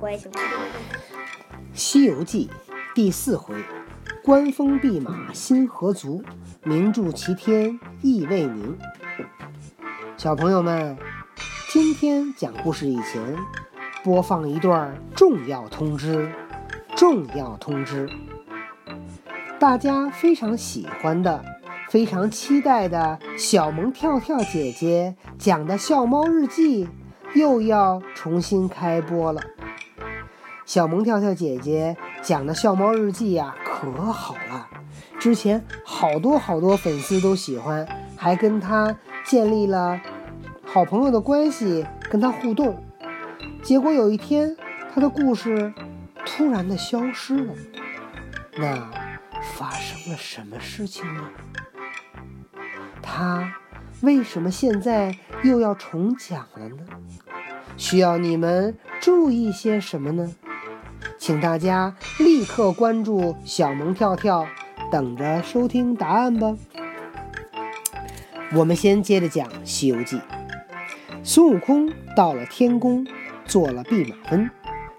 我也喜欢。《西游记》第四回：官封弼马心何足，名著齐天意未明。小朋友们，今天讲故事以前，播放一段重要通知。重要通知！大家非常喜欢的、非常期待的小萌跳跳姐姐讲的《笑猫日记》又要重新开播了。小萌跳跳姐姐讲的《笑猫日记》呀，可好了！之前好多好多粉丝都喜欢，还跟她建立了好朋友的关系，跟她互动。结果有一天，她的故事突然的消失了。那发生了什么事情呢？她为什么现在又要重讲了呢？需要你们注意些什么呢？请大家立刻关注小萌跳跳，等着收听答案吧。我们先接着讲《西游记》。孙悟空到了天宫，做了弼马温，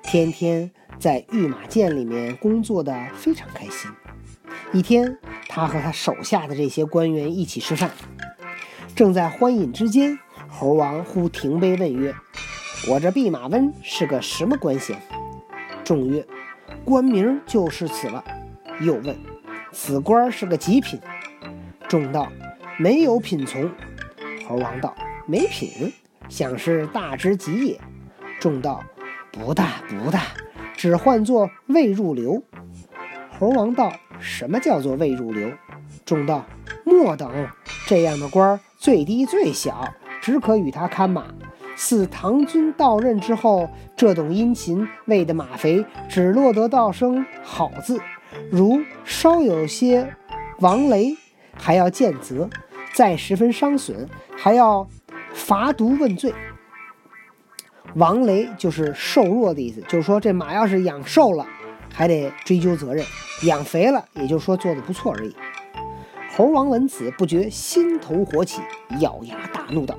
天天在御马监里面工作的非常开心。一天，他和他手下的这些官员一起吃饭，正在欢饮之间，猴王忽停杯问曰：“我这弼马温是个什么官衔？”众曰：“官名就是此了。”又问：“此官是个极品？”众道：“没有品从。”猴王道：“没品，想是大之极也。”众道：“不大不大，只唤作未入流。”猴王道：“什么叫做未入流？”众道：“莫等，这样的官最低最小，只可与他看马。”似唐军到任之后，这等殷勤喂的马肥，只落得道声“好”字。如稍有些王雷，还要见责；再十分伤损，还要罚毒问罪。王雷就是瘦弱的意思，就是说这马要是养瘦了，还得追究责任；养肥了，也就是说做的不错而已。猴王闻此，不觉心头火起，咬牙大怒道。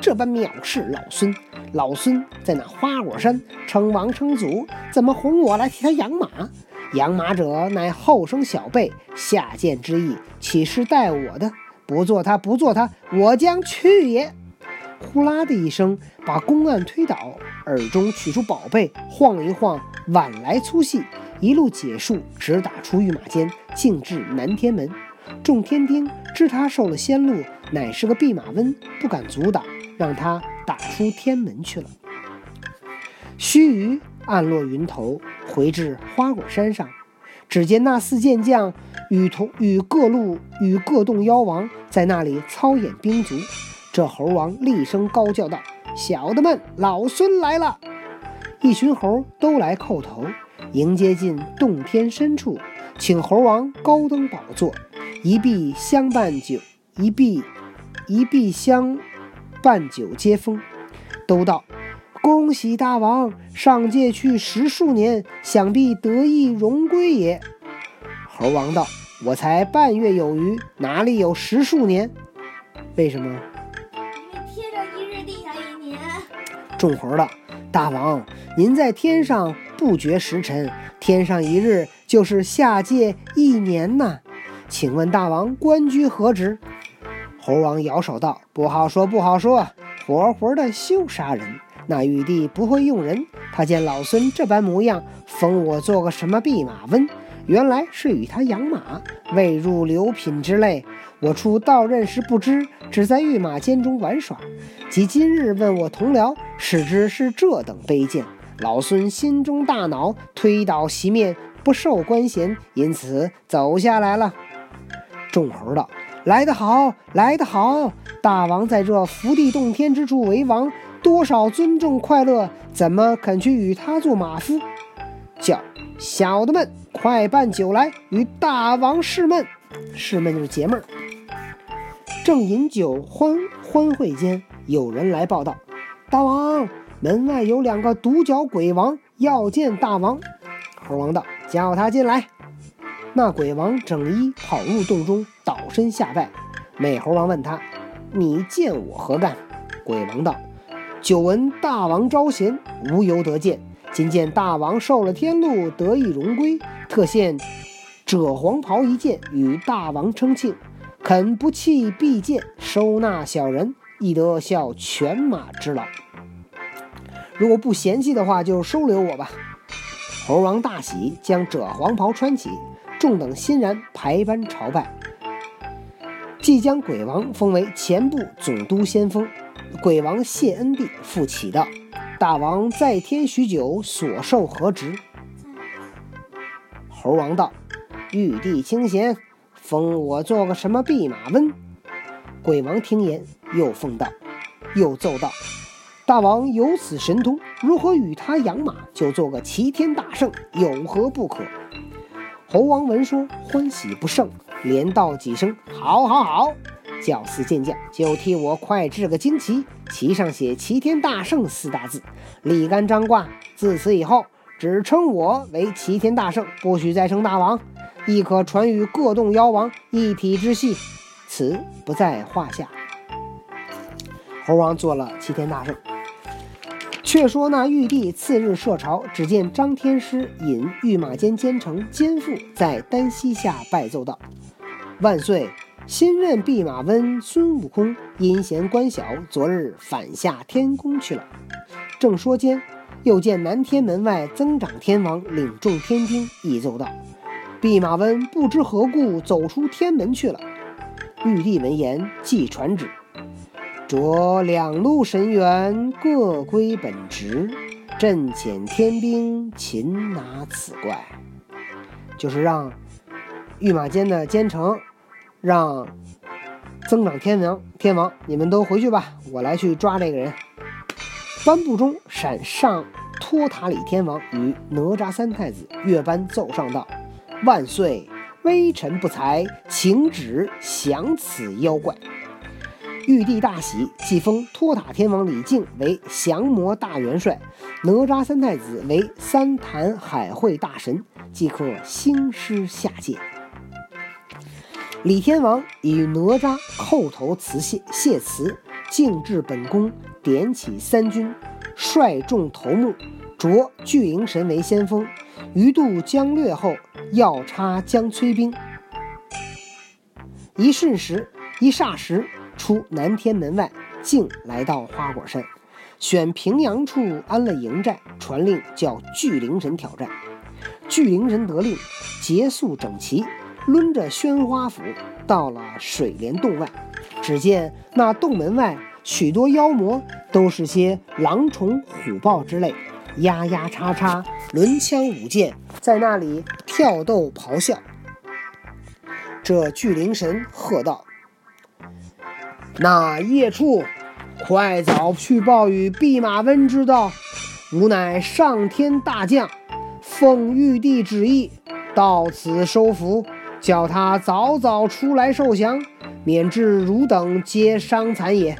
这般藐视老孙！老孙在那花果山称王称祖，怎么哄我来替他养马？养马者乃后生小辈，下贱之意，岂是待我的？不做他，不做他，我将去也！呼啦的一声，把公案推倒，耳中取出宝贝，晃一晃，碗来粗细，一路解数，直打出御马监，径至南天门。众天丁知他受了仙路，乃是个弼马温，不敢阻挡。让他打出天门去了。须臾，暗落云头，回至花果山上，只见那四健将与同与各路与各洞妖王在那里操演兵卒。这猴王厉声高叫道：“小的们，老孙来了！”一群猴都来叩头，迎接进洞天深处，请猴王高登宝座，一臂相伴酒，一臂一臂相。半酒接风，都道恭喜大王上界去十数年，想必得意荣归也。猴王道：“我才半月有余，哪里有十数年？为什么？因为天上一日，地下一年。众猴道：“大王，您在天上不觉时辰，天上一日就是下界一年呐。请问大王官居何职？”猴王摇手道：“不好说，不好说，活活的休杀人。那玉帝不会用人，他见老孙这般模样，封我做个什么弼马温？原来是与他养马，未入流品之类。我初到任时不知，只在御马监中玩耍。及今日问我同僚，使之是这等卑贱。老孙心中大恼，推倒席面，不受官衔，因此走下来了。”众猴道。来得好，来得好！大王在这福地洞天之处为王，多少尊重快乐，怎么肯去与他做马夫？叫小的们快办酒来，与大王试闷。试闷就是解闷儿。正饮酒欢欢会间，有人来报道：大王，门外有两个独角鬼王要见大王。猴王道：叫他进来。那鬼王整衣跑入洞中，倒身下拜。美猴王问他：“你见我何干？”鬼王道：“久闻大王招贤，无由得见。今见大王受了天禄，得以荣归，特献赭黄袍一件，与大王称庆。肯不弃敝剑，收纳小人，亦得效犬马之劳。如果不嫌弃的话，就收留我吧。猴王大喜，将赭黄袍穿起，众等欣然排班朝拜，即将鬼王封为前部总督先锋。鬼王谢恩毕，复启道：“大王在天许久，所受何职？”猴王道：“玉帝清闲。”封我做个什么弼马温？鬼王听言，又奉道，又奏道：“大王有此神通，如何与他养马，就做个齐天大圣，有何不可？”猴王闻说，欢喜不胜，连道几声：“好，好，好！”教司剑将就替我快制个旌旗，旗上写“齐天大圣”四大字，立杆张挂。自此以后，只称我为齐天大圣，不许再称大王。亦可传与各洞妖王一体之系，此不在话下。猴王做了齐天大圣。却说那玉帝次日设朝，只见张天师引御马监监丞监父在丹溪下拜奏道：“万岁！新任弼马温孙悟空因嫌官小，昨日反下天宫去了。”正说间，又见南天门外增长天王领众天兵，亦奏道。弼马温不知何故走出天门去了。玉帝闻言，即传旨：着两路神猿各归本职，朕遣天兵擒拿此怪。就是让御马监的监丞，让增长天王天王，你们都回去吧，我来去抓这个人。颁布中，闪上托塔李天王与哪吒三太子乐班奏上道。万岁！微臣不才，请旨降此妖怪。玉帝大喜，即封托塔天王李靖为降魔大元帅，哪吒三太子为三坛海会大神，即可兴师下界。李天王以哪吒叩头辞谢谢辞，敬至本宫，点起三军，率众头目，着巨灵神为先锋。余渡江略后，要插将催兵。一瞬时，一霎时，出南天门外，竟来到花果山，选平阳处安了营寨，传令叫巨灵神挑战。巨灵神得令，结束整齐，抡着宣花斧，到了水帘洞外。只见那洞门外许多妖魔，都是些狼虫虎豹之类。压压叉叉，抡枪舞剑，在那里跳斗咆哮。这巨灵神喝道：“那夜畜，快早去报与弼马温之道！吾乃上天大将，奉玉帝旨意，到此收服，叫他早早出来受降，免致汝等皆伤残也。”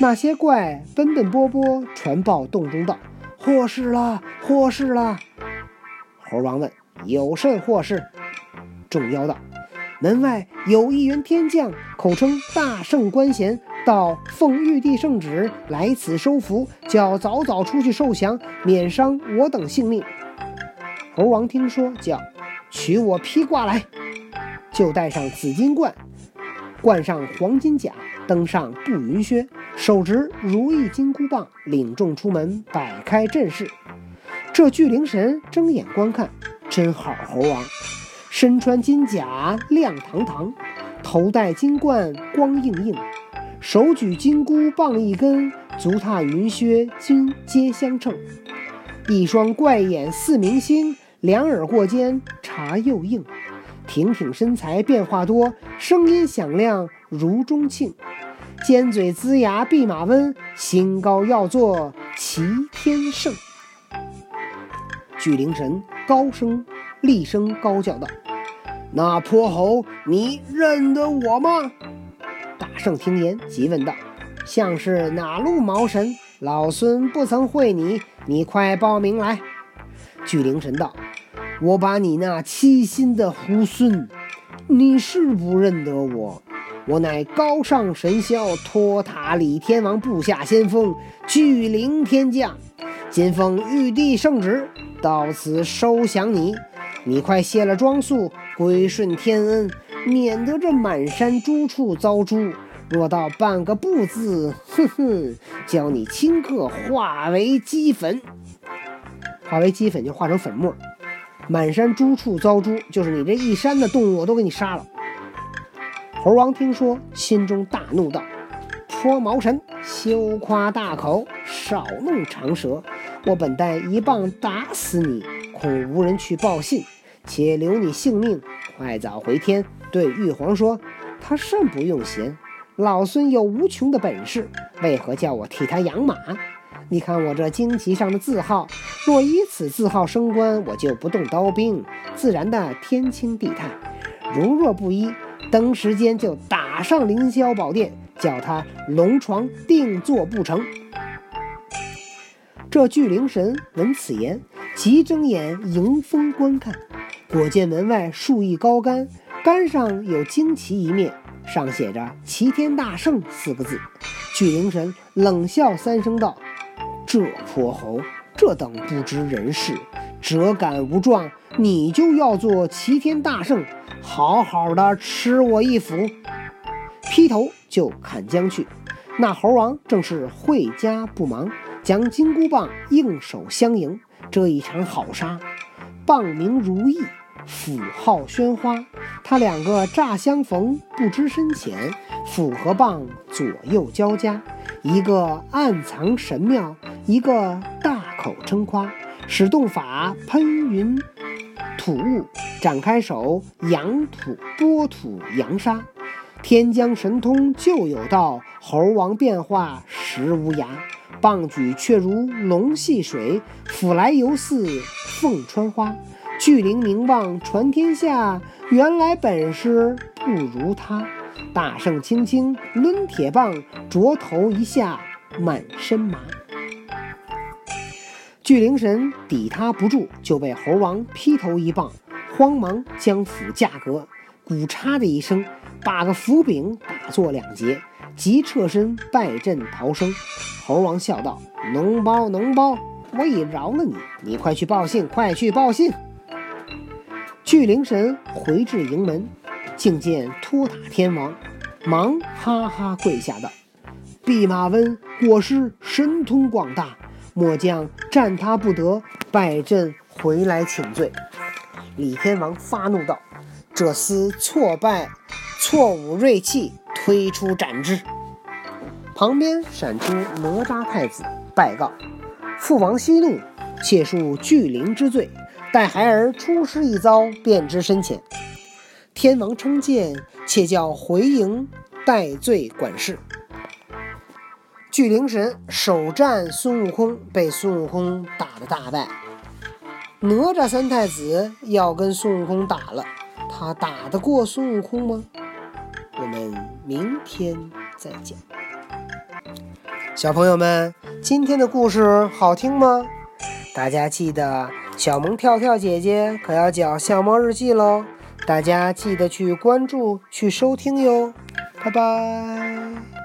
那些怪奔奔波波传报洞中道：“祸事了，祸事了！”猴王问：“有甚祸事？”众妖道：“门外有一员天将，口称大圣官衔，到奉玉帝圣旨来此收服，叫早早出去受降，免伤我等性命。”猴王听说，叫取我披挂来，就带上紫金冠，冠上黄金甲。登上步云靴，手执如意金箍棒，领众出门，摆开阵势。这巨灵神睁眼观看，真好猴王，身穿金甲亮堂堂，头戴金冠光映映，手举金箍棒一根，足踏云靴金皆相称。一双怪眼似明星，两耳过肩茶又硬，挺挺身材变化多，声音响亮如钟磬。尖嘴龇牙，弼马温，心高要做齐天圣。巨灵神高声厉声高叫道：“那泼猴，你认得我吗？”大圣听言，急问道：“像是哪路毛神？老孙不曾会你，你快报名来。”巨灵神道：“我把你那七心的猢狲，你是不认得我？”我乃高尚神霄托塔李天王部下先锋巨灵天将，今奉玉帝圣旨，到此收降你。你快卸了装束，归顺天恩，免得这满山诸处遭诛。若到半个不字，哼哼，教你顷刻化为齑粉。化为齑粉就化成粉末。满山诸处遭诛，就是你这一山的动物我都给你杀了。猴王听说，心中大怒，道：“泼毛神，休夸大口，少弄长舌！我本待一棒打死你，恐无人去报信，且留你性命，快早回天。对玉皇说，他甚不用闲，老孙有无穷的本事，为何叫我替他养马？”你看我这旌旗上的字号，若以此字号升官，我就不动刀兵，自然的天清地泰。如若不依，等时间就打上凌霄宝殿，叫他龙床定坐不成。这巨灵神闻此言，急睁眼迎风观看，果见门外树一高杆，杆上有旌旗一面，上写着“齐天大圣”四个字。巨灵神冷笑三声道。这泼猴，这等不知人事，折敢无状，你就要做齐天大圣，好好的吃我一斧，劈头就砍将去。那猴王正是会家不忙，将金箍棒应手相迎，这一场好杀，棒名如意，斧号喧哗。他两个乍相逢，不知深浅，斧和棒左右交加，一个暗藏神妙。一个大口称夸，使动法喷云吐雾，展开手扬土拨土扬沙，天将神通就有道，猴王变化实无涯。棒举却如龙戏水，斧来犹似凤穿花。巨灵名望传天下，原来本事不如他。大圣轻轻抡铁棒，着头一下满身麻。巨灵神抵他不住，就被猴王劈头一棒，慌忙将斧架格，咕嚓的一声，把个斧柄打作两截，急侧身败阵逃生。猴王笑道：“脓包，脓包，我已饶了你，你快去报信，快去报信。”巨灵神回至营门，竟见托塔天王，忙哈哈跪下道：“弼马温果是神通广大。”末将战他不得，拜阵回来请罪。李天王发怒道：“这厮挫败，错误锐气，推出斩之。”旁边闪出哪吒太子，拜告父王息怒，且恕巨灵之罪，待孩儿出师一遭，便知深浅。天王称剑，且叫回营待罪管事。巨灵神首战孙悟空，被孙悟空打得大败。哪吒三太子要跟孙悟空打了，他打得过孙悟空吗？我们明天再讲。小朋友们，今天的故事好听吗？大家记得小萌跳跳姐姐可要讲《相猫日记》喽，大家记得去关注、去收听哟。拜拜。